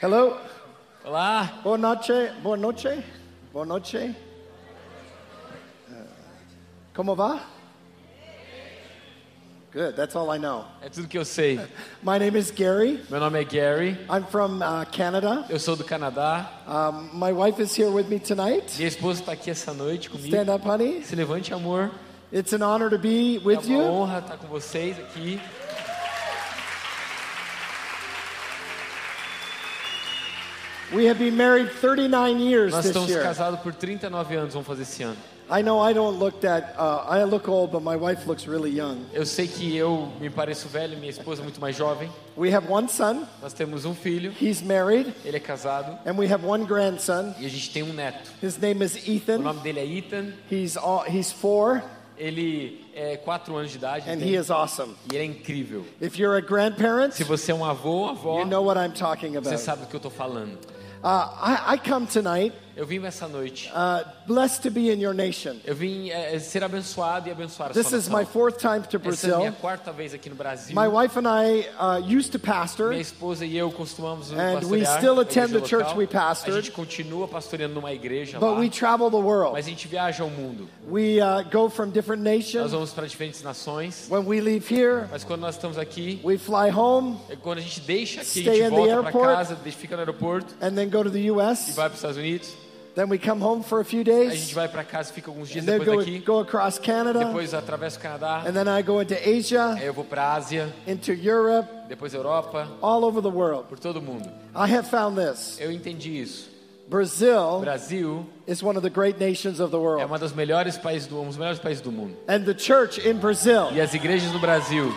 Hello. Olá, Boa noche. Boa noche. Boa noche. Uh, Como va? Good. That's all I know. é tudo que eu sei. My name is Gary. Meu nome é Gary, I'm from uh, Canada. eu sou do Canadá. Um, my wife is here with me tonight. Minha esposa está aqui essa noite comigo. Stand up, honey. Se levante, amor. It's an honor to be with É with uma you. honra estar com vocês aqui. We have been married 39 years Nós estamos casados por 39 anos, vamos fazer esse ano. I know I don't look that. Uh, I look old, but my wife looks really young. Eu sei que eu me pareço velho, minha esposa é muito mais jovem. We have one son. Nós temos um filho, He's married, ele é casado and we have one grandson. e a gente tem um neto. His name is O Ethan. nome dele é Ethan, He's all, he's four, ele é 4 anos de idade and he is awesome. e ele é incrível. If you're a grandparent, Se você é um avô ou avó, you know what I'm talking você about. sabe do que eu estou falando. Uh, I, I come tonight Eu vim essa noite. uh, blessed to be in your nation. Eu vim é, ser abençoado e abençoar a This sua is nação. my fourth time to Essa é a minha Brazil. quarta vez aqui no Brasil. My wife and I uh, used to pastor. Minha esposa e eu costumamos And we pastorear still attend the church we pastored. A gente continua pastoreando numa igreja But lá, we travel the world. mas a gente viaja ao mundo. We uh, go from different Nós nations. vamos para diferentes nações, When we leave here, mas quando nós estamos aqui, we fly home é quando a gente deixa aqui, a gente volta para casa, deixa- fica no aeroporto and then go to the e U.S. vai para os Estados Unidos. Then we come home for a few A days. gente vai para casa, fica alguns dias depois go, daqui. go across Canada. Depois atravessa o Canadá. And then I go into Asia, Aí eu vou para a Ásia, into Europe, depois Europa, all over the world. por todo mundo. I have found this. Eu entendi isso. Brazil Brasil is one of the great nations of the é world. uma das melhores países do, um dos melhores países do mundo. And the church in Brazil E as igrejas no Brasil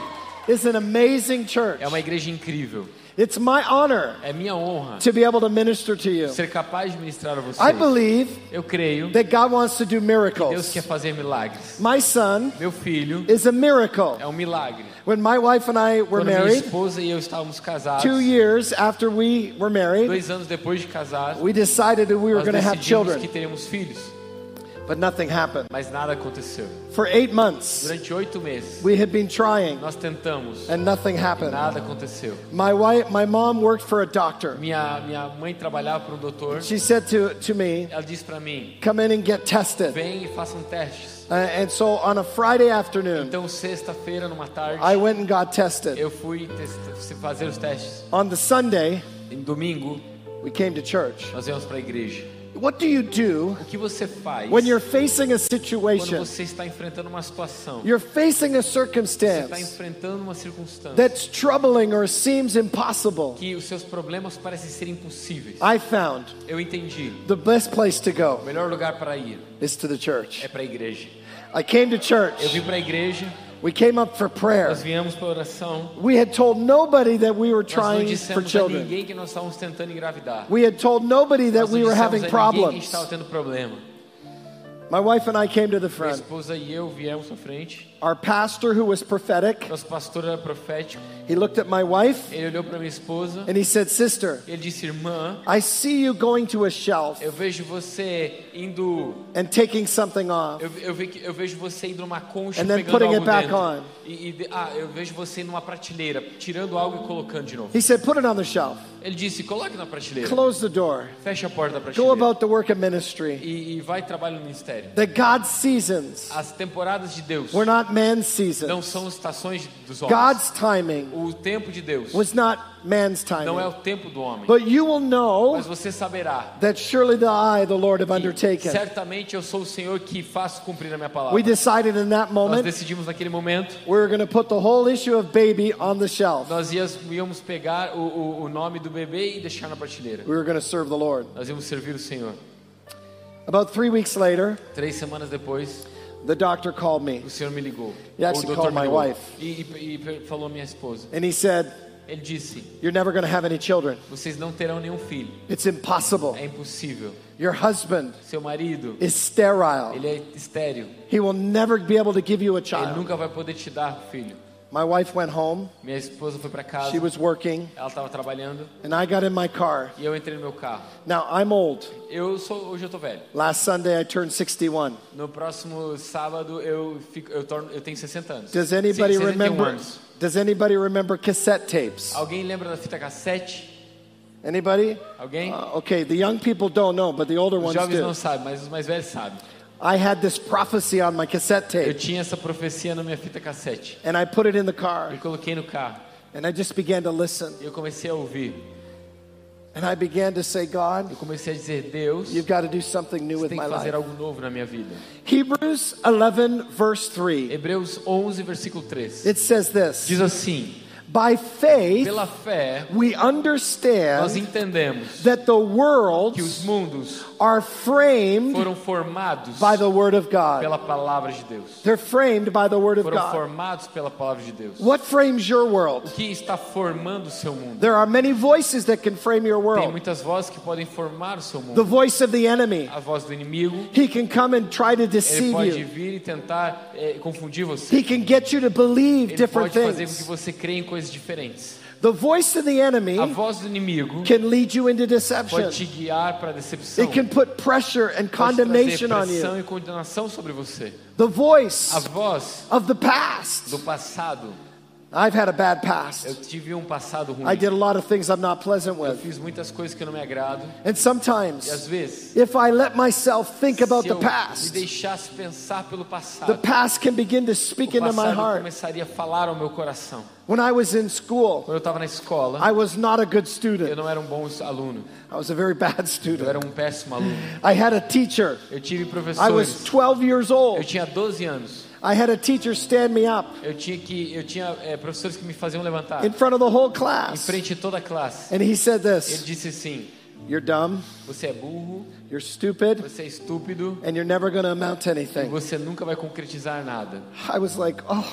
is an amazing church. é uma igreja incrível. It's my honor É minha honra to be able to minister to you. ser capaz de ministrar a I vocês. believe Eu creio that God wants to do que Deus miracles. quer fazer milagres. My son Meu filho is a miracle. é um milagre. When my wife and I were Quando minha married, esposa e eu estávamos casados, two years after we were married, dois anos depois de casados, we decided that we were going to have decidimos que children, teríamos filhos, but nothing happened. mas nada aconteceu. For eight months, Durante oito meses, we had been trying, nós tentamos and nothing happened. nada aconteceu. My wife, my mom worked for a doctor. Minha, minha mãe trabalhava para um doutor. She said to, to me, Ela disse para mim: come in and get tested. vem e façam testes. Uh, and so on a Friday afternoon, Então, sexta-feira, numa tarde, I went and got tested. eu fui fazer os testes. On the Sunday, Em domingo, we came to church. nós viemos para a igreja. What do you do O que você faz when you're facing a quando situation? você está enfrentando uma situação? You're facing a Você está circumstance enfrentando uma circunstância that's troubling or seems impossible. que os seus problemas parecem ser impossíveis. I found Eu entendi. the best place to go O melhor lugar para ir is to the church. é para a igreja. I came to Eu church. vim para a igreja, We came up for prayer. nós viemos para oração. We had told nobody that we were Nós não trying for dissemos a children. ninguém que nós estávamos tentando engravidar. We had told nobody that Nós we were having que problems. estava tendo problema. My wife and I came to the Minha front. esposa e eu viemos à frente. Our pastor, who was prophetic, Nosso pastor era profético. he looked at my wife Ele olhou para minha esposa. and he said, Sister, Ele disse: Irmã, I see you going to a shelf eu vejo você indo. and taking something off. Eu, eu, ve- eu vejo você indo numa concha And then pegando putting algo it back dentro. on. E, e ah, eu vejo você numa prateleira, tirando algo e colocando de novo. He said, Put it on the shelf. Ele disse: Coloque na prateleira. Close the door. Feche a porta da Go prateleira. about the work of ministry. E, e vai trabalhar no ministério. The God's seasons As temporadas de Deus were not man's não seasons. são estações dos homens. God's timing O tempo de Deus was not man's não é timing. o tempo do homem. But you will know Mas você saberá. that surely the I, the Lord, have undertaken. Certamente eu sou o Senhor que faço cumprir a minha palavra. We decided in that Nós moment decidimos naquele momento, we were going to put the whole issue of baby on the shelf. nós íamos, pegar o, o, o nome do bebê e deixar na prateleira. We were going to serve the Lord. Nós íamos servir o Senhor. About three weeks later, Três semanas depois, the doctor called me o Senhor me ligou. He actually called my wife. E, e, e falou minha esposa. and he said, Ele disse: You're never going to have any children. Vocês não terão nenhum filho. It's impossible. É impossível. Your husband Seu marido, is sterile. ele é estéril. He will never be able to give you a Ele child. nunca vai poder te dar filho. My wife went home. Minha esposa foi para casa. She was working, Ela estava trabalhando and I got in my car. e eu entrei no meu carro. Now, I'm old. Eu sou hoje eu tô velho. Last Sunday, I turned 61. No próximo sábado eu fico eu torno eu tenho 60 anos. Does anybody Se- 61 remember? anos. Does anybody remember cassette tapes? Alguém lembra da fita cassete? Anybody? Alguém? Uh, okay, the young people don't know, but the older Os ones jovens do. não sabem, mas os mais velhos sabem. I had this prophecy on my cassette Eu tape, tinha essa profecia na minha fita cassete. and I put it in the car, Eu coloquei no carro. and I just began to listen. Eu comecei a ouvir. And I began to say, God, Eu comecei a dizer, Deus, you've got to do something new with tem my que fazer life. algo novo na minha vida. Hebrews 11, verse 3. Hebreus 11, versículo 3. It says this Diz assim: By faith, Pela fé, we nós understand entendemos that the worlds que os mundos are framed foram formados by the Word of God. pela palavra de Deus. They're framed by the Word of Foram God. formados pela palavra de Deus. What frames your O world? que está formando o seu mundo? There are many voices that can frame your Tem world. muitas vozes que podem formar o seu The mundo. voice of the enemy. A voz do inimigo, He can come and try to ele deceive pode you. vir e tentar eh, confundir você. He can get you to believe Ele different pode fazer com que things. você creia em coisas diferentes. The voice of the enemy A voz do inimigo can lead you into deception. pode te guiar para a decepção. It can put pressure and Pode condemnation on pressão you. e condenação sobre você. The voice A voz of the past. do passado. I've had a bad Eu past. tive um passado ruim. I did a lot of things I'm not pleasant Eu with. fiz muitas coisas que eu não me agrado. And E às sometimes, vezes, if I let myself think about the eu past, deixasse pensar pelo the passado, past can begin to speak into my passado heart. começaria a falar ao meu coração. When I was in school, Quando eu estava na escola, I was not a good eu student. não era um bom aluno. I was a very bad Eu student. era um péssimo aluno. I had a teacher. Eu tive I was professores. 12 years Eu old. tinha 12 anos. I had a teacher stand me up Eu tinha que eu tinha eh, professores que me faziam levantar in front of the whole em class. frente de toda a classe. And he said Ele this disse assim: You're dumb, "Você é burro, you're stupid, você é estúpido and you're never going to amount to e anything. você nunca vai concretizar nada." I was like, Oh,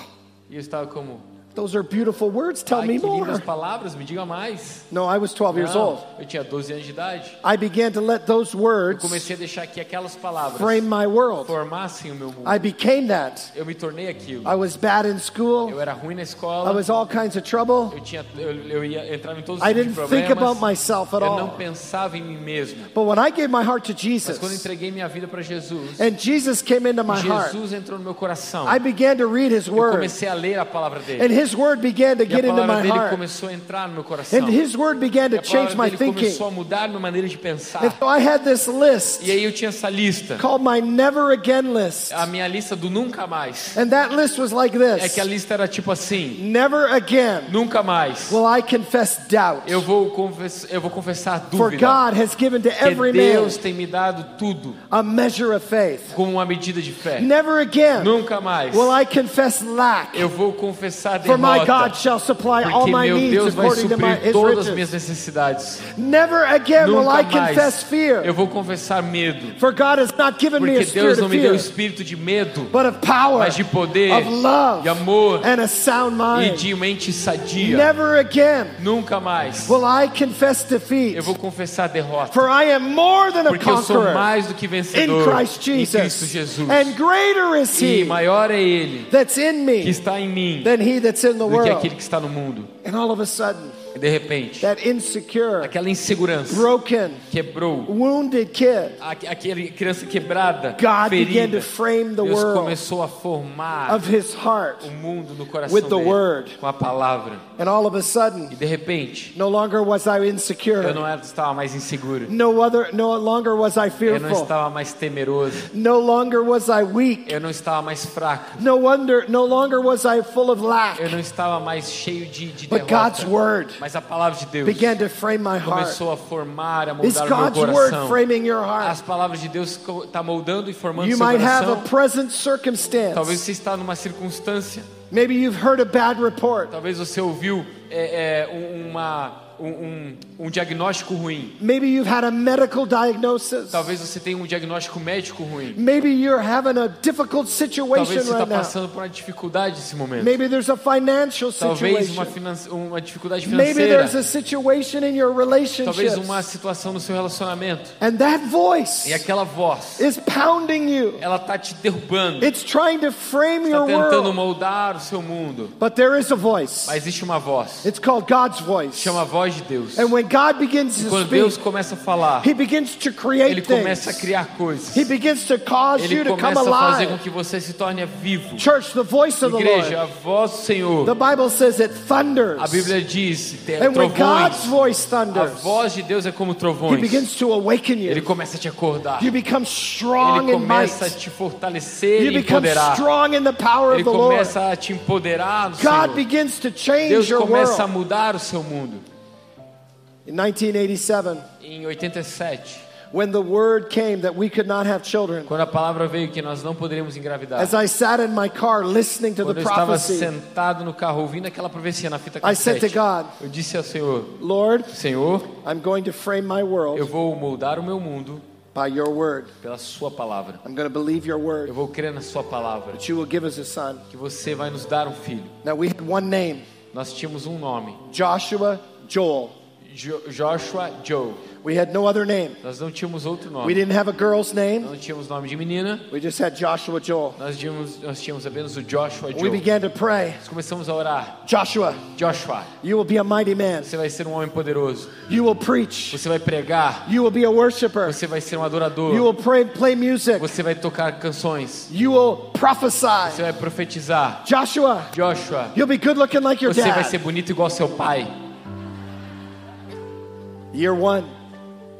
E eu estava como: those are beautiful words. Tell "Ai, me lindas more. palavras, me diga mais." No, I was 12 years Não, old. eu tinha 12 anos de idade. I began to let those Eu words comecei a deixar que aquelas palavras frame my world. formassem o meu mundo. I became that. Eu me tornei aquilo. I was bad in school. Eu era ruim na I escola. was all kinds of trouble. Eu tinha eu, eu ia entrar em todos os I tipos de didn't think about problemas. myself at Eu não all. pensava em mim mesmo. But when I gave my heart to Mas quando eu Jesus entreguei minha vida para Jesus, and Jesus came into my heart, Jesus entrou no meu coração. I began to read His Eu Word. comecei a ler a palavra dele. And His Word began to get into my heart. começou a entrar no meu coração. And His Word began to change my thinking. começou a mudar minha maneira de pensar. And so I had this list E aí eu tinha essa lista. called my Never Again list. A minha lista do nunca mais. And that list was like É this que a lista era tipo assim: Never again nunca mais. will I confess doubt. Eu vou, confess, eu vou confessar For dúvida. God has given to every man Deus tem me dado tudo a measure of faith. como uma medida de fé. Never again Nunca mais. will I confess lack. Eu vou confessar For my God shall supply all my needs according to my, His todas as minhas necessidades. Never again will I confess fear. Eu vou confessar medo. For God has not given me a Porque spirit Deus não of me deu fear, espírito de medo, but of power, mas de poder, of love, de amor and a sound e mind. de mente sadia. Never again Nunca mais. will I confess defeat. Eu vou confessar derrota. For I am more than a Porque eu sou mais do que in vencedor Christ em Cristo Jesus. Jesus. And greater is E He maior é Ele that's in que me está em mim than He that's do que aquele que está no mundo. And all of a sudden, E de repente, that insecure, aquela insegurança broken, quebrou. wounded kid, criança quebrada, God began to ferida, frame the Deus world começou a formar of His heart. o mundo no coração with the dele word. com a palavra. And all of a sudden, E de repente, no longer was I eu insecure. não era- estava mais inseguro. No other, no longer was I Eu não fearful. estava mais temeroso. No longer was I weak. Eu não estava mais fraco. No wonder, no longer was I full of lack. Eu não estava mais cheio de, de But God's derrota. word Mas a palavra de Deus began to frame my heart. começou a formar, a Is moldar o meu coração. As palavras de Deus está moldando e formando You seu might have a coração. present Talvez circumstance. você está numa circunstância. Maybe you've heard a bad report. Talvez você ouviu é, é, um- uma, um, um, um diagnóstico ruim. Maybe you've had a medical diagnosis. Talvez você tenha um diagnóstico médico ruim. Maybe you're having a difficult Talvez situation você está right now. passando por uma dificuldade nesse momento. Maybe there's a financial Talvez uma, situation. finan- uma dificuldade Maybe there's financeira. a situation in your Talvez uma situação no seu relacionamento. And that voice E aquela voz, is pounding you. ela está te derrubando. It's trying to frame Está your tentando world. moldar o seu mundo. But there is a voice. Mas existe uma voz. It's called God's voice. Chama a voz voz de Deus. And when God begins to Quando Deus speak, começa a falar, He begins to create Ele começa a criar coisas. He begins to cause you Ele to come começa a fazer com alive. que você se torne vivo. Church, the voice of the Igreja, Lord. a voz do Senhor. The Bible says it thunders. A Bíblia diz, tem And when God's trovões. voice A thunders, voz de Deus é como He trovões. begins to awaken Ele you. começa a te acordar. You become strong Ele in might. começa a te fortalecer You e become empoderar. strong in the power Ele of the Lord. começa a te empoderar no God Senhor. begins to change Deus your começa a world. mudar o seu mundo. In 1987, Em 87, when the word came that we could not have children, quando a palavra veio que nós não poderíamos engravidar. as I sat in my car listening to Quando the eu estava prophecy, sentado no carro ouvindo aquela profecia na fita I said to cassete, God, eu disse ao Senhor: Lord, Senhor, I'm going to frame my eu world vou moldar o meu mundo by your word. pela Sua palavra. I'm going to believe your Eu word vou crer na Sua palavra, that you will give us a son. que você vai nos dar um filho. Now we had one name, Nós tínhamos um nome, Joshua Joel. Jo- Joshua Joe. We had no other name. Nós não tínhamos outro We nome. didn't have a girl's name. Não tínhamos nome de menina. We just had Joshua Joel. Nós tínhamos, nós tínhamos apenas o Joshua We Joe. began to pray. Nós começamos a orar. Joshua, Joshua, you will be a mighty man. você vai ser um homem poderoso. You will preach. Você vai pregar. You will be a worshiper. Você vai ser um You adorador. will pray, play music. Você vai tocar canções. You will Você prophesy. vai profetizar. Joshua, Joshua, you'll be good looking like your você vai ser dad. bonito igual seu pai. Year one,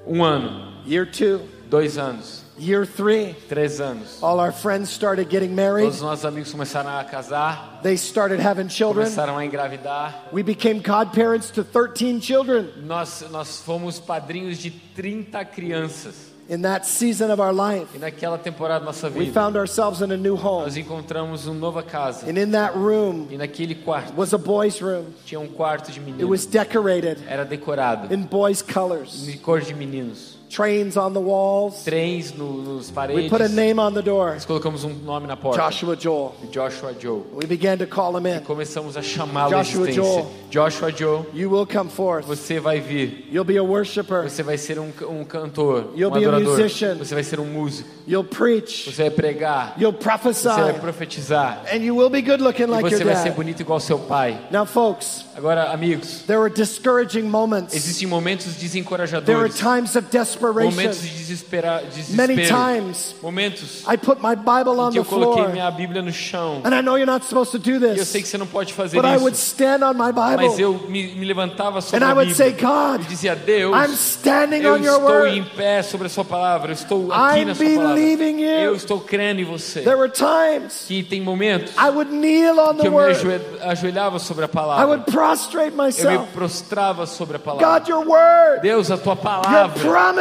Um ano, year two, dois anos, year three. três anos. All our friends started getting married. Todos os nossos amigos começaram a casar, They started having children. começaram a engravidar. We became godparents to 13 children Nós, nós fomos padrinhos de 30 crianças. In that season of our life. E naquela temporada da nossa We vida, found ourselves in a new home. nós encontramos uma nova casa. And in that room E naquele quarto was a boy's room. tinha um quarto de It meninos. was decorated Era decorado in boys' colors. de cor de meninos. Trains on the walls. Trens no, nos We paredes. put a name on the door Nós colocamos um nome na porta. Joshua Joel. Joshua Joe. We began to call him in. Começamos a chamá-lo à Joshua existência. Joe. Joshua Joe, You will come forth. você vai vir. You'll be a worshiper. Você vai ser um, um cantor, You'll um be a adorador. musician. Você vai ser um músico. You'll preach. Você vai pregar. You'll Você vai prophesy. profetizar. And you will be good looking E like your você vai ser dad. bonito igual seu pai. Now, folks, Agora, amigos, there were discouraging moments. existem momentos There were desencorajadores. times of desperation. Momentos de desespera, Many desespero. times Momentos I put my Bible on que the eu coloquei floor. minha Bíblia no chão. And I know you're not supposed to do E eu this. sei que você não pode fazer But I would isso. stand on my Mas Bible eu me, me levantava sobre and I a would say, Bíblia God, e dizia, Deus, I'm standing eu on your estou em word. pé sobre a sua palavra. Eu estou aqui I'm na sua palavra. believing you. Eu estou crendo em você. There were times Que tem momentos I would kneel on que the eu me word. ajoelhava sobre a I palavra. would prostrate Eu me myself. prostrava sobre a palavra. God, your word, Deus, a tua your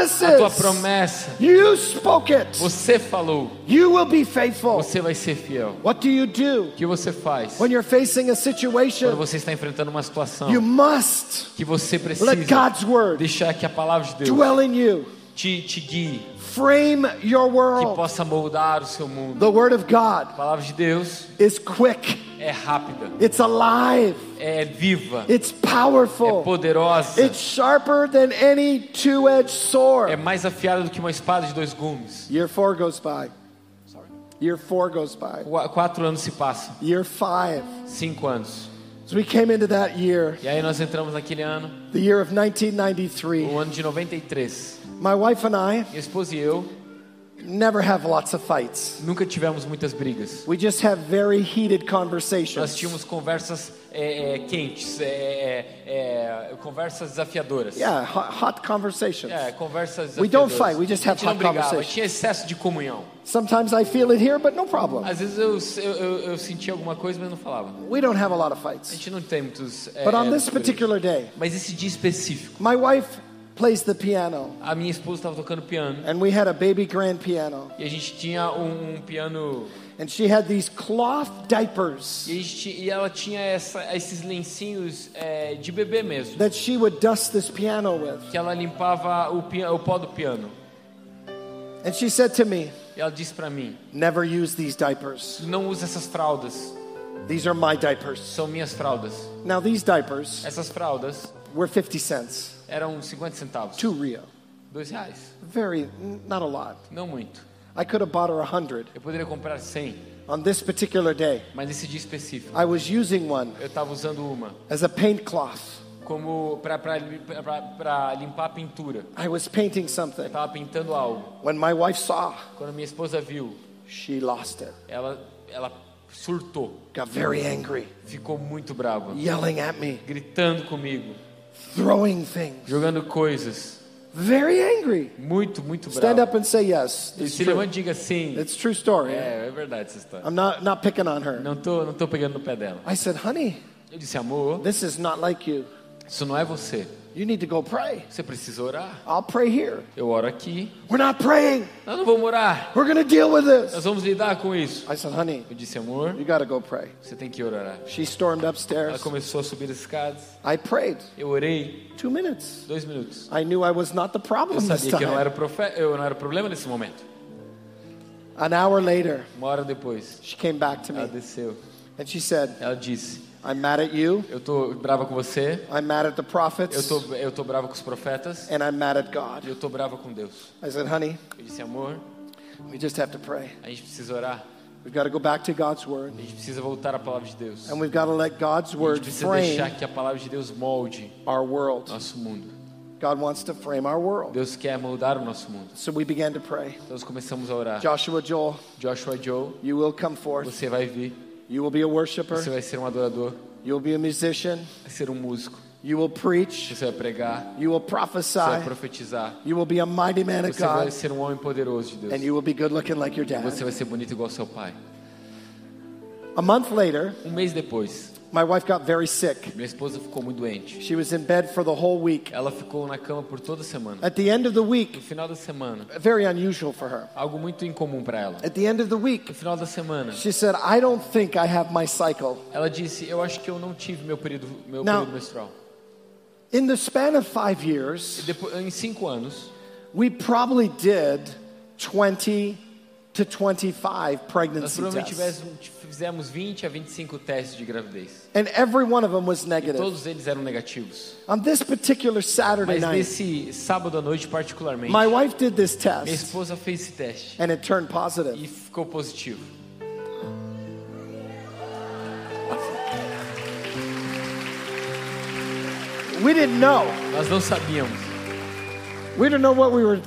palavra, a tua promises, promessa. you spoke it. Você falou, You will be faithful. você vai ser fiel. What do you do O que você faz when you're facing a quando situation? você está enfrentando uma situação You must que você precisa let God's word deixar que a palavra de Deus dwell in you. te, te guie, Frame your que world. possa moldar o seu mundo. The word of God A palavra de Deus is quick. É rápida, It's alive. é viva, It's é powerful. poderosa, It's sharper than any two-edged é sword. mais afiada do que uma espada de dois gumes. Year four goes by. Year four goes by. Qu- Quatro anos se passam, Year five. cinco anos. As we came into that year, E aí nós entramos naquele ano, the year of 1993, o ano de 93. my wife and I Minha esposa e eu never have lots of fights. nunca tivemos muitas brigas. We just have very heated Nós conversations. tínhamos conversas é, é, quentes, é, é, é, conversas desafiadoras. Yeah, hot, hot conversations. É, conversas We don't desafiadoras. fight, we just a have hot brigava, conversations. tinha excesso de comunhão. Sometimes I feel it here, but no problem. Às vezes eu, eu, eu, eu sentia alguma coisa, mas não falava. We don't have a lot of A fights. gente não tem muitos. É, But on this particular day, Mas esse dia específico, my wife plays the piano, a minha esposa estava tocando piano and we had a baby grand piano, e a gente tinha um, um piano and she had these cloth diapers e, gente, e ela tinha essa, esses lencinhos é, de bebê mesmo, that she would dust this piano with. que ela limpava o, o pó do piano. And she said to me, E ela disse para mim: Never use these diapers. não use essas fraldas, These are my diapers. são minhas fraldas. Now, these diapers Essas fraldas were 50 cents, eram 50 centavos, two Rio. dois reais, Very, not a lot. não muito. I could have bought her a 100. Eu poderia comprar 100, On this particular day, mas nesse dia específico I was using one eu estava usando uma as a paint cloth como para limpar a pintura. I was painting Eu something. estava pintando algo. When my wife saw, Quando minha esposa viu, she lost it. ela, ela surtou, Got very angry, ficou muito brava, yelling at me, gritando comigo, throwing things. jogando coisas. Very angry. Muito, muito Stand brava. up and say yes. E se true. levanta e diga sim. It's true story. É, é verdade essa história. I'm not, not picking on her. Não tô, não tô pegando no pé dela. I said, honey, Eu disse, amor, this is not like you. isso não é você. You need to go pray. Você precisa orar. I'll pray here. Eu oro aqui. We're not praying. Nós não vamos orar. We're to deal with Nós this. vamos lidar com isso. I said, honey, Eu disse, amor, you got to go pray. você tem que orar. She stormed Ela upstairs. começou a subir as escadas. I prayed Eu orei two minutes. dois minutos. I knew I was not the Eu problem this sabia que eu não era, eu não era o problema nesse momento. An hour later, Uma hora depois, she came back to ela me desceu. and she said, Ela disse: I'm mad at you. Eu tô brava com você. I'm mad at the Eu prophets. tô, eu tô brava com os profetas. And I'm mad at E God. eu tô brava com Deus. I said, honey, Eu disse: Amor, we just have to pray. a gente precisa orar. We've got to go back to God's word. A gente precisa voltar à palavra de Deus. A And we've got to let God's gente word precisa deixar frame que a palavra de Deus molde our world. nosso mundo. God wants to frame our world. Deus quer moldar o nosso mundo. So we began to pray. Então nós começamos a orar. Joshua Joel, Joshua Joe, you will come forth. você vai vir. You will be a worshiper. Você vai ser um adorador. You will be a musician. Vai ser um músico. You will preach. Você vai pregar. You will Você vai prophesy. profetizar. You will be a mighty man of Você vai God. ser um homem poderoso de Deus. And you will be good looking like your dad. Você vai ser bonito igual seu pai. A month later, Um mês depois, my wife got very sick. minha esposa ficou muito doente. She was in bed for the whole week. Ela ficou na cama por toda a semana. At the end of the No week, final da semana, very unusual for her. algo muito incomum para ela. At the end of the week, No final da semana, she said, I don't think I have my cycle. ela disse: Eu acho que eu não tive meu período, meu Não. período menstrual. In the span of five years, Depois, em cinco anos, we probably did 20 to 25 nós pregnancy provavelmente tests. tivemos- fizemos 20 a 25 testes de gravidez. And every one of them was E negative. todos eles eram negativos. On this particular Saturday Mas night, nesse sábado à noite, particularmente, my wife did this minha test esposa fez esse teste and it turned positive. e ficou positivo. We didn't know. Nós não sabíamos. We didn't know what we were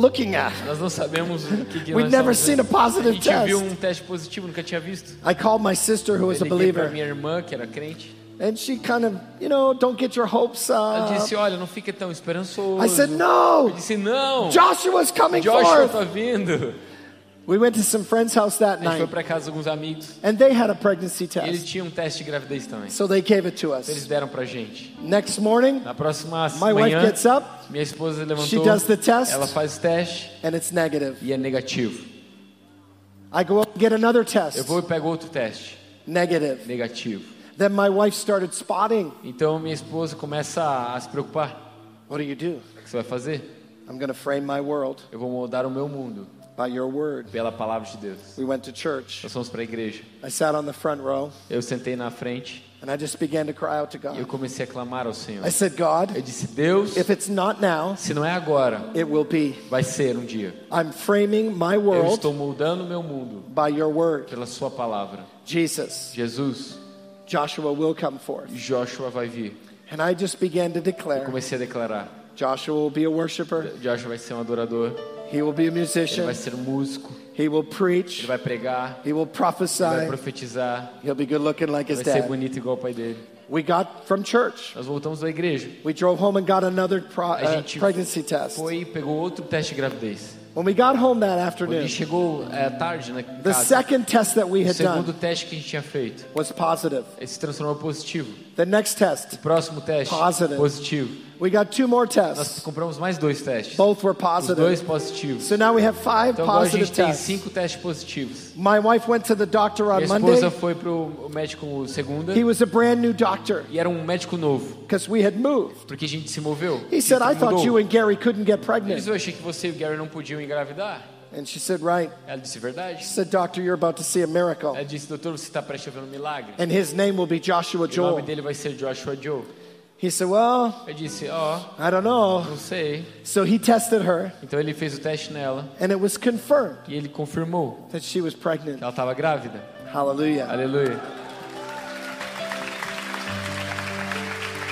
looking at. Nós não sabemos o que, que We'd never seen a positive A gente viu um teste positivo, nunca tinha visto. I called my sister who was Eu a para believer minha irmã, que era crente. and she kind of, you know, don't get your hopes Ela up. disse: Olha, não fica tão esperançoso. I said, Eu no, disse: Não, Joshua's coming Joshua forth. tá vindo. We went to some friend's house that A gente foi night para casa de alguns amigos. and they had a pregnancy E eles test. tinham um teste de gravidez também. So they gave it to Eles us. deram pra gente. Next morning, Na próxima my wife manhã, gets up minha esposa She levantou. does the test. Ela faz o teste and it's negative. e é negativo. I go up and get another Eu test. vou e pego outro teste, Negative. negativo. Then my wife started spotting. Então minha esposa começa a, a se preocupar. What do you do? O que você vai fazer? I'm going to frame my world Eu vou moldar o meu mundo by your word. pela palavra de Deus. We went to church. Nós fomos para a igreja. I sat on the front row Eu sentei na frente and I just began to cry out to e eu God. comecei a clamar ao Senhor. I said, God, Eu disse: Deus, if it's not now, se não é agora, it will be. vai ser um dia. I'm framing my Eu world estou moldando meu mundo by your word. pela Sua palavra. Jesus, Jesus, Joshua will come forth. Joshua vai vir. And I just began to Eu declare comecei a declarar: Joshua will be a Joshua vai ser um adorador, he will be a ele musician, vai ser músico, he will ele preach, vai pregar, he will ele vai prophesy, profetizar, he'll be good looking like his vai ser dad. bonito igual o pai dele. We got from church. Nós voltamos da igreja. We drove home and got another pro, A uh, gente pregnancy test. foi e pegou outro teste de gravidez. When we got home that afternoon, ele chegou é, tarde na the casa, second test that we o had segundo done teste que a gente tinha feito, was positive. ele se transformou em positivo. The next test, O próximo teste, Positive. positivo. We got two more Nós tests. compramos mais dois testes. Both were Os dois positive. positivos. So now we have five Então agora a positive gente tem tests. cinco testes positivos. My wife went to the doctor on Minha Monday. esposa foi pro médico segunda He was a brand new doctor e era um médico novo, because we had moved. porque a gente se moveu. He said, I thought you and Gary couldn't get Ele pregnant. disse, eu achei que você e o Gary não podiam engravidar. And she said, Right. Ela disse, verdade. She said, Doctor, you're about to see a miracle. Ela disse, doutor, você está prestes a ver um milagre. And his name will be Joshua E o nome Joel. dele vai ser Joshua Joe. He said, Well, Eu disse, ó, I don't know. não sei. So he tested her, Então ele fez o teste nela and it was confirmed e ele confirmou that she was pregnant. que ela estava grávida. Hallelujah. Aleluia.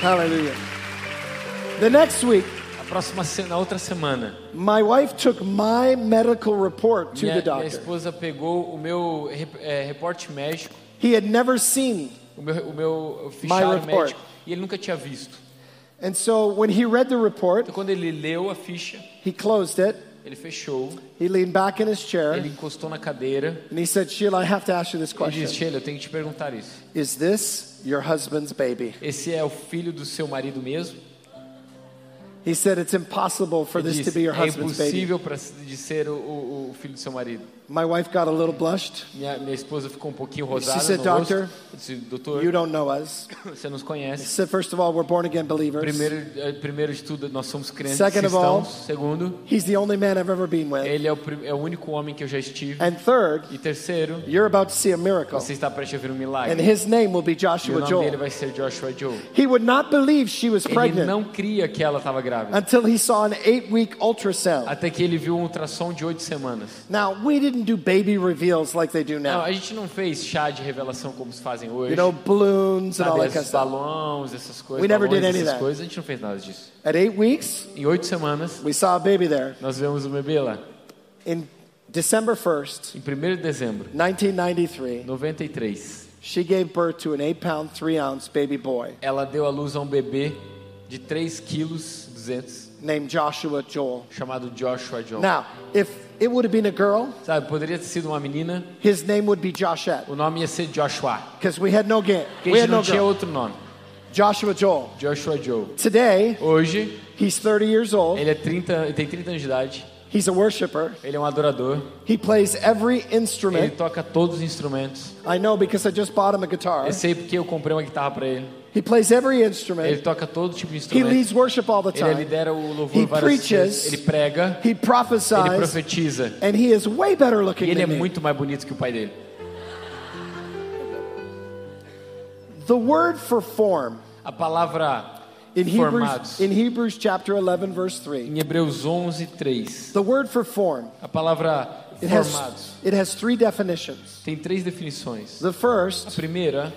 Hallelujah. The next week, A próxima na outra semana, my wife took my medical report to minha, the minha doctor. esposa pegou o meu é, reporte médico, He had never seen. o meu, o meu fichário médico, e ele nunca tinha visto. And so when he read the report, Então, quando ele leu a ficha, he closed it. ele fechou, He leaned back in his chair ele encostou na cadeira and he said, Sheila, I have to ask you this e disse: question. Sheila, eu tenho que te perguntar isso. Is this your husband's baby? Esse é o filho do seu marido mesmo? He said, It's impossible for Ele this to disse, be your é husband's baby. impossível pra, de ser o, o, o filho do seu marido. My wife got a little blushed. Minha, minha esposa ficou um pouquinho rosada said, no "Doctor, rosto. Disse, doutor, You don't know us. você nos He conhece. said, First of all, we're born again believers. Primeiro, eh, primeiro de tudo, nós somos crentes Second of all, cristãos. Segundo, He's the only man I've ever been with. ele é o, é o único homem que eu já estive. And third, E terceiro, you're about to see a miracle. você está prestes a ver um And milagre. his name will be E o Joshua nome dele Joel. vai ser Joshua Joe. He would not believe she was Ele pregnant não cria que ela estava grávida. until he saw an eight week ultrasound. Até que ele viu um ultrassom de oito semanas. Now, we didn't do baby reveals like they do Não, now. a gente não fez chá de revelação como se fazem hoje. You know, balloons and all that kind of balões, essas coisas, We never balões, did any of essas that. coisas, a gente não fez nada disso. At eight weeks, Em oito semanas, we saw a baby there. nós vemos o bebê lá. In December 1st, Em 1 de dezembro, 1993, 93, she gave birth to an eight pound, three ounce baby boy ela deu à luz a um bebê de 3 quilos 200, named Joshua Joel. chamado Joshua John. Now, if it would have been a girl, Sabe, poderia ter sido uma menina, his name would be Joshette o nome ia ser Joshua. because we had no game. Porque We had não no tinha girl. outro nome. Joshua Joel. Joshua Joe. Today, Hoje, he's 30 years old. ele é 30, ele tem 30 anos de idade, He's a worshiper. ele é um adorador, He plays every ele instrument. toca todos os instrumentos. I know because I just bought him a guitar. Eu sei porque eu comprei uma guitarra para ele. He plays every instrument. Ele toca todo tipo de He leads worship all the time. Ele lidera o louvor He várias preaches. vezes. Ele prega, He ele prophesies. profetiza. And he is way better looking E ele é me. muito mais bonito que o pai dele. The word for form A palavra in. Hebrews in Hebrews chapter 11 verse 3. Em Hebreus 11, 3. The word for form A palavra it has it has three definitions. tem três definições. The first. A primeira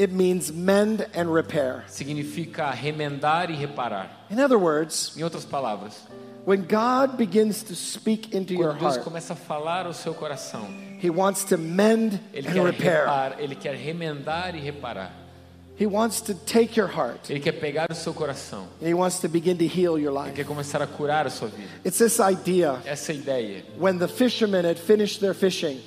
it means mend and repair. significa remendar e reparar. In other words, Em outras palavras, when God begins to speak into your Deus heart, começa a falar ao seu coração, he wants to mend ele and quer, repair. repar, ele quer remendar e reparar. He wants to take your heart Ele quer pegar o seu coração. and he wants to begin to heal your life. Ele quer começar a curar a sua vida. It's this idea Essa ideia. when the fishermen had finished their fishing,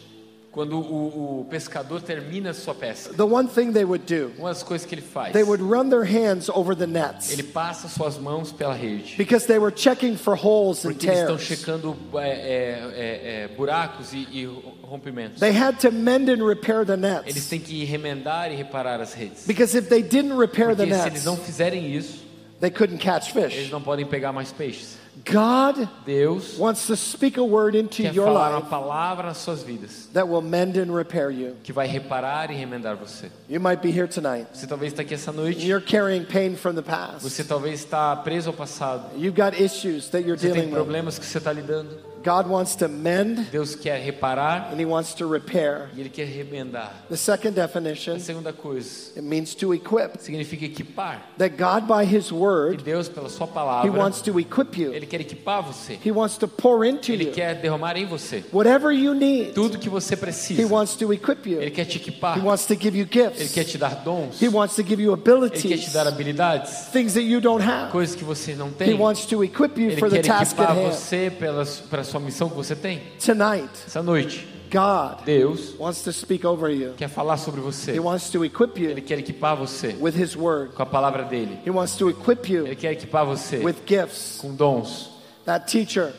Quando o, o pescador termina sua pesca, the one thing they would do, uma das coisas que ele faz, they would run their hands over the nets ele passa suas mãos pela rede. because they were checking for holes and Porque eles estão tears. checando é, é, é, é, buracos e, e rompimentos. They had to mend and repair the Eles nets têm que remendar e reparar as redes. because if they didn't repair the Porque se eles nets, não fizerem isso, they couldn't catch eles fish. não podem pegar mais peixes. God Deus wants to speak a word into quer your falar uma life palavra nas suas vidas that will mend and repair you. que vai reparar e remendar você. You might be here tonight. Você talvez está aqui essa noite, You're carrying pain from the past. você talvez está preso ao passado. You've got issues that you're Você tem dealing with. problemas que você está lidando. God wants to mend Deus quer reparar and He wants to repair. e Ele quer remendar. The second A definition, segunda coisa it means to equip. significa equipar. That God, by His word, Deus, pela sua He palavra, wants to equip you. Ele quer equipar você. He wants to pour into Ele you. quer derramar em você Whatever you need, tudo que você He precisa. wants to equip Ele you. quer te equipar. He wants to give you Ele gifts. quer te dar dons. He wants to give you Ele quer te abilities, dar habilidades, things that you don't have. coisas que você não He tem. wants to equip you Ele for the quer task at equipar hand. você pela para sua missão que você tem. Tonight, Essa noite, God Deus wants to speak over you. quer falar sobre você. He wants to equip Ele you quer equipar você with His word. com a palavra dele. He wants to equip Ele you quer equipar você with gifts. com dons. That teacher,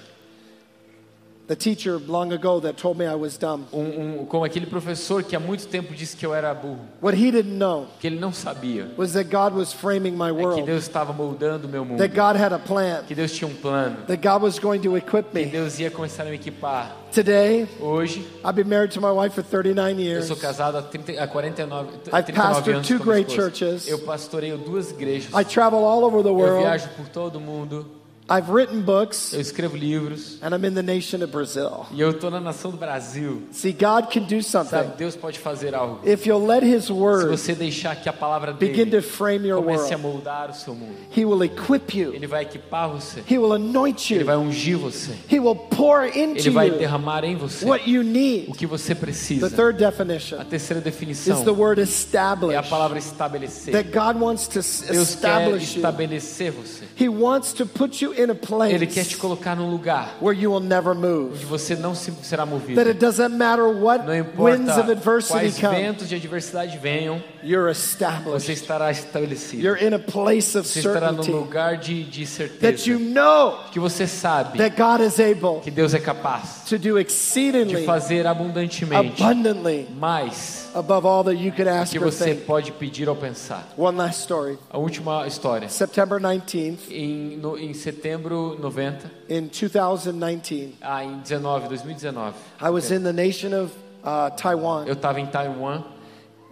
the teacher long ago that told me I was dumb, Um, um, como aquele professor que há muito tempo disse que eu era burro, what he didn't know que ele não sabia was that God was framing my é que world, Deus estava moldando o meu mundo, that God had a plan, que Deus tinha um plano, that God was going to equip que me. Deus ia começar a me equipar. Today, Hoje, I've been married to my wife for 39 eu years. sou casado há, 30, há 49, I've 39 pastored anos two great esposa. churches. Eu pastoreio duas igrejas. I travel all over the Eu world. viajo por todo mundo. I've written books, Eu escrevo livros. and I'm in the nation of Brazil. E eu estou na nação do Brasil. See, God can do something Sabe, Deus pode fazer algo. if you'll let His Se word você deixar que a palavra begin dele to frame your comece a world. moldar o seu mundo. He will equip you. Ele vai equipar você. He will anoint Ele vai you. ungir você. He will pour Ele into vai you derramar em você what you o need. que você The precisa. third A definition terceira is the definição word é a establish. palavra estabelecer. That God wants to Deus quer establish you. estabelecer você. He wants to put you a Ele quer te place colocar num lugar where you will never onde move. você não se- será movido. That it doesn't matter what Não winds of importa adversity quais come, ventos de adversidade venham, you're você established. estará estabelecido. You're in a place of Você estará num certainty lugar de, de that you certeza. know Que você sabe that God is able que Deus é capaz to do de fazer abundantemente abundantly mais above all that you could ask que or você think. pode pedir ou pensar. One last story. A última história. September 19th Em, no- em setembro 90, in 2019, ah, em 19, 2019, I was in the nation of uh, Taiwan eu estava em Taiwan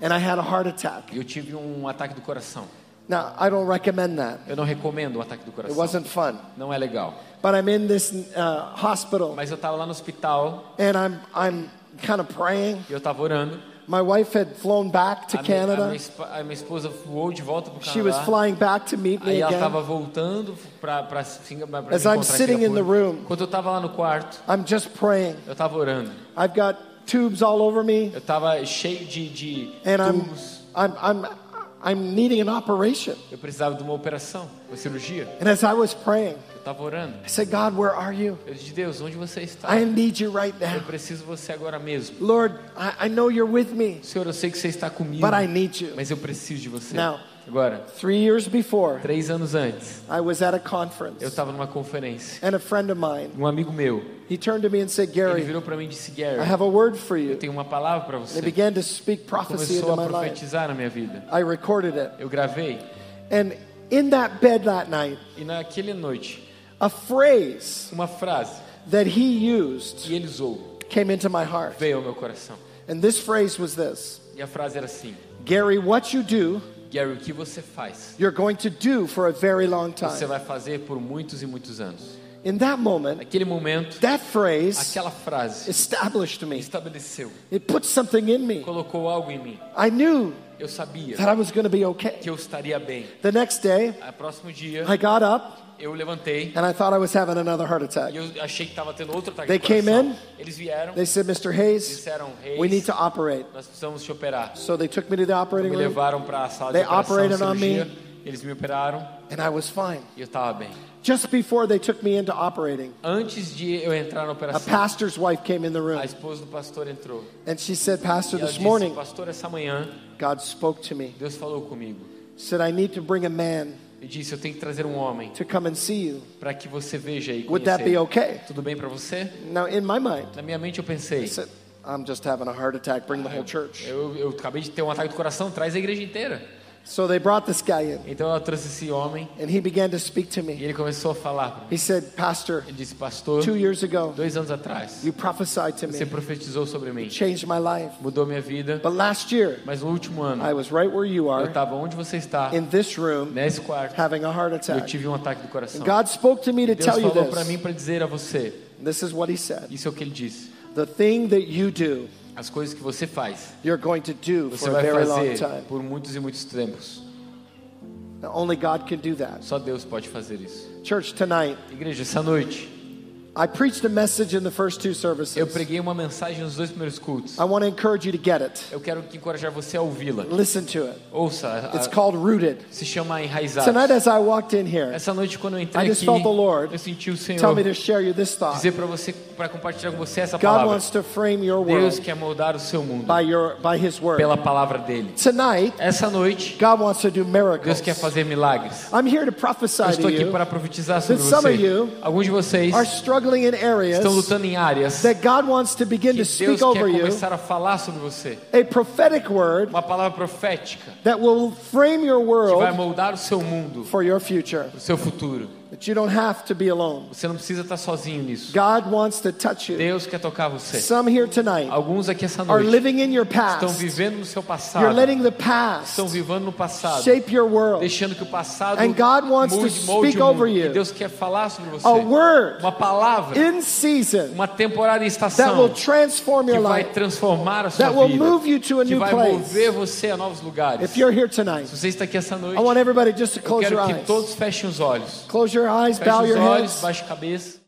and I had a heart attack. eu tive um ataque do coração. Now, I don't recommend that. Eu não recomendo um ataque do It coração. wasn't fun. Não é legal. But I'm in this uh, hospital Mas eu estava lá no hospital and I'm, I'm kind of praying. e eu estava orando. My wife had flown back to A minha, Canada. a minha esposa voou de volta para o She was flying back to meet me Aí ela estava voltando para As I'm sitting in the room. Enquanto eu estava lá no quarto, I'm just praying. eu estava orando. I've got tubes all over me Eu estava cheio de, de and tubos. I'm, I'm, I'm needing an operation. Eu precisava de uma operação, uma cirurgia. And as I was praying, Eu estava orando. I said, God, where are you? Eu disse, Deus, onde você está? I need you right Eu now. preciso de você agora mesmo. Lord, I, I know you're with me, Senhor, eu sei que você está comigo, but I need you. mas eu preciso de você. Now. Agora, Three years before, três anos antes, I was at a eu conference estava numa conferência. and a friend of mine, Um amigo meu, he turned to me and said, ele Gary, virou para mim e disse, I Gary, have a word for eu you. tenho uma palavra para And he você. began to speak prophecy Começou into a my life. profetizar na minha vida. I recorded it. Eu gravei. And in that bed that night, E naquela noite, a phrase uma frase that he used que ele usou came into my heart. veio ao meu coração. And this phrase was this E a frase era assim: Gary, what you do, Gary, o que você faz? you're going to do for a very long Você time. vai fazer por muitos e muitos anos. In that moment, Naquele momento, that phrase aquela frase established me. estabeleceu, It put something in me. colocou algo em mim. I knew Eu sabia that I was be okay. que eu estaria bem. The next day, No próximo dia, I got up eu levantei and I thought I was having another heart attack. e eu achei que estava tendo outro ataque They came in. Eles vieram, They said, Mr. Hayes, disseram, we need to operate. nós precisamos te operar. So they took me to the operating Me room levaram para a sala de They operação, operated on cirurgia. me. Eles me operaram and I was fine. e eu estava bem. Just before they took me into operating, Antes de eu entrar na a pastor's wife came in the room a esposa do pastor entrou. and she said, Pastor, this disse, morning, pastor, essa manhã, God spoke to me. Deus falou comigo. Said, I need to bring a man E disse, eu tenho que trazer um homem to come and see you. para que você veja e Would that be conheça. okay? Tudo bem para você? Now, in my mind, Na minha mente eu pensei, said, I'm just having a heart attack, bring the whole church. eu, eu acabei de ter um ataque do coração, traz a igreja inteira. So they brought this guy in Então ela trouxe esse homem and he began to speak to e me. ele começou a falar. He said, Pastor, Ele disse, pastor, two years ago, dois anos atrás, you prophesied to você me, profetizou sobre mim, changed my life. mudou minha vida. But last year, Mas no último ano, I was right where you eu are estava onde você está, in this room nesse quarto, having a heart e eu attack. tive um ataque do coração. God spoke to me to Deus tell you falou para mim this. para dizer a você, This is what he said. isso é o que ele disse. The thing that you do, As coisas que você faz, you're going to do você for a vai fazer time. por muitos e muitos tempos. Only God can do that. Só Deus pode fazer isso. Church, tonight, Igreja, essa noite, I preached a message in the first two eu services. preguei uma mensagem nos dois primeiros cultos. I want to encourage you to get it. Eu quero encorajar você a ouvi-la. Listen to it. Ouça, a- It's called Rooted. se chama Enraizados. Tonight, as I walked in here, Essa noite, quando eu entrei I just aqui, felt the Lord eu senti o tell Senhor me to share you this thought. dizer para você, para compartilhar com você essa God palavra. wants to frame your Deus world quer moldar o seu mundo by your by His word. pela palavra dele. Tonight, Essa noite, God wants to do miracles. Deus quer fazer milagres. I'm here to prophesy Eu estou to aqui para profetizar sobre that some of você. you Alguns de vocês are struggling in areas estão lutando em áreas that God wants to begin que to Deus speak quer over you começar a falar sobre você. a prophetic word Uma palavra profética that will frame your que vai world moldar o seu mundo, for your future. o seu futuro. But you don't have to be alone. Você não precisa estar sozinho nisso. God wants to touch you. Deus quer tocar você. Some here tonight Alguns aqui essa are noite living in your estão past. vivendo no seu You're passado. letting the past Estão vivendo no passado. shape your world. Deixando que o passado And God wants to molde speak o mundo. over you. E Deus quer falar sobre você. A word Uma palavra, in season uma temporada em that estação will transform que your vai life. transformar a sua That will vida. move you to a Que new vai place. mover você a novos lugares. If you're here tonight, Se você está aqui essa noite, I want everybody just to eu close your quero que eyes. todos fechem os olhos. Close your eyes, Feche bow os your olhos, heads. baixe a cabeça.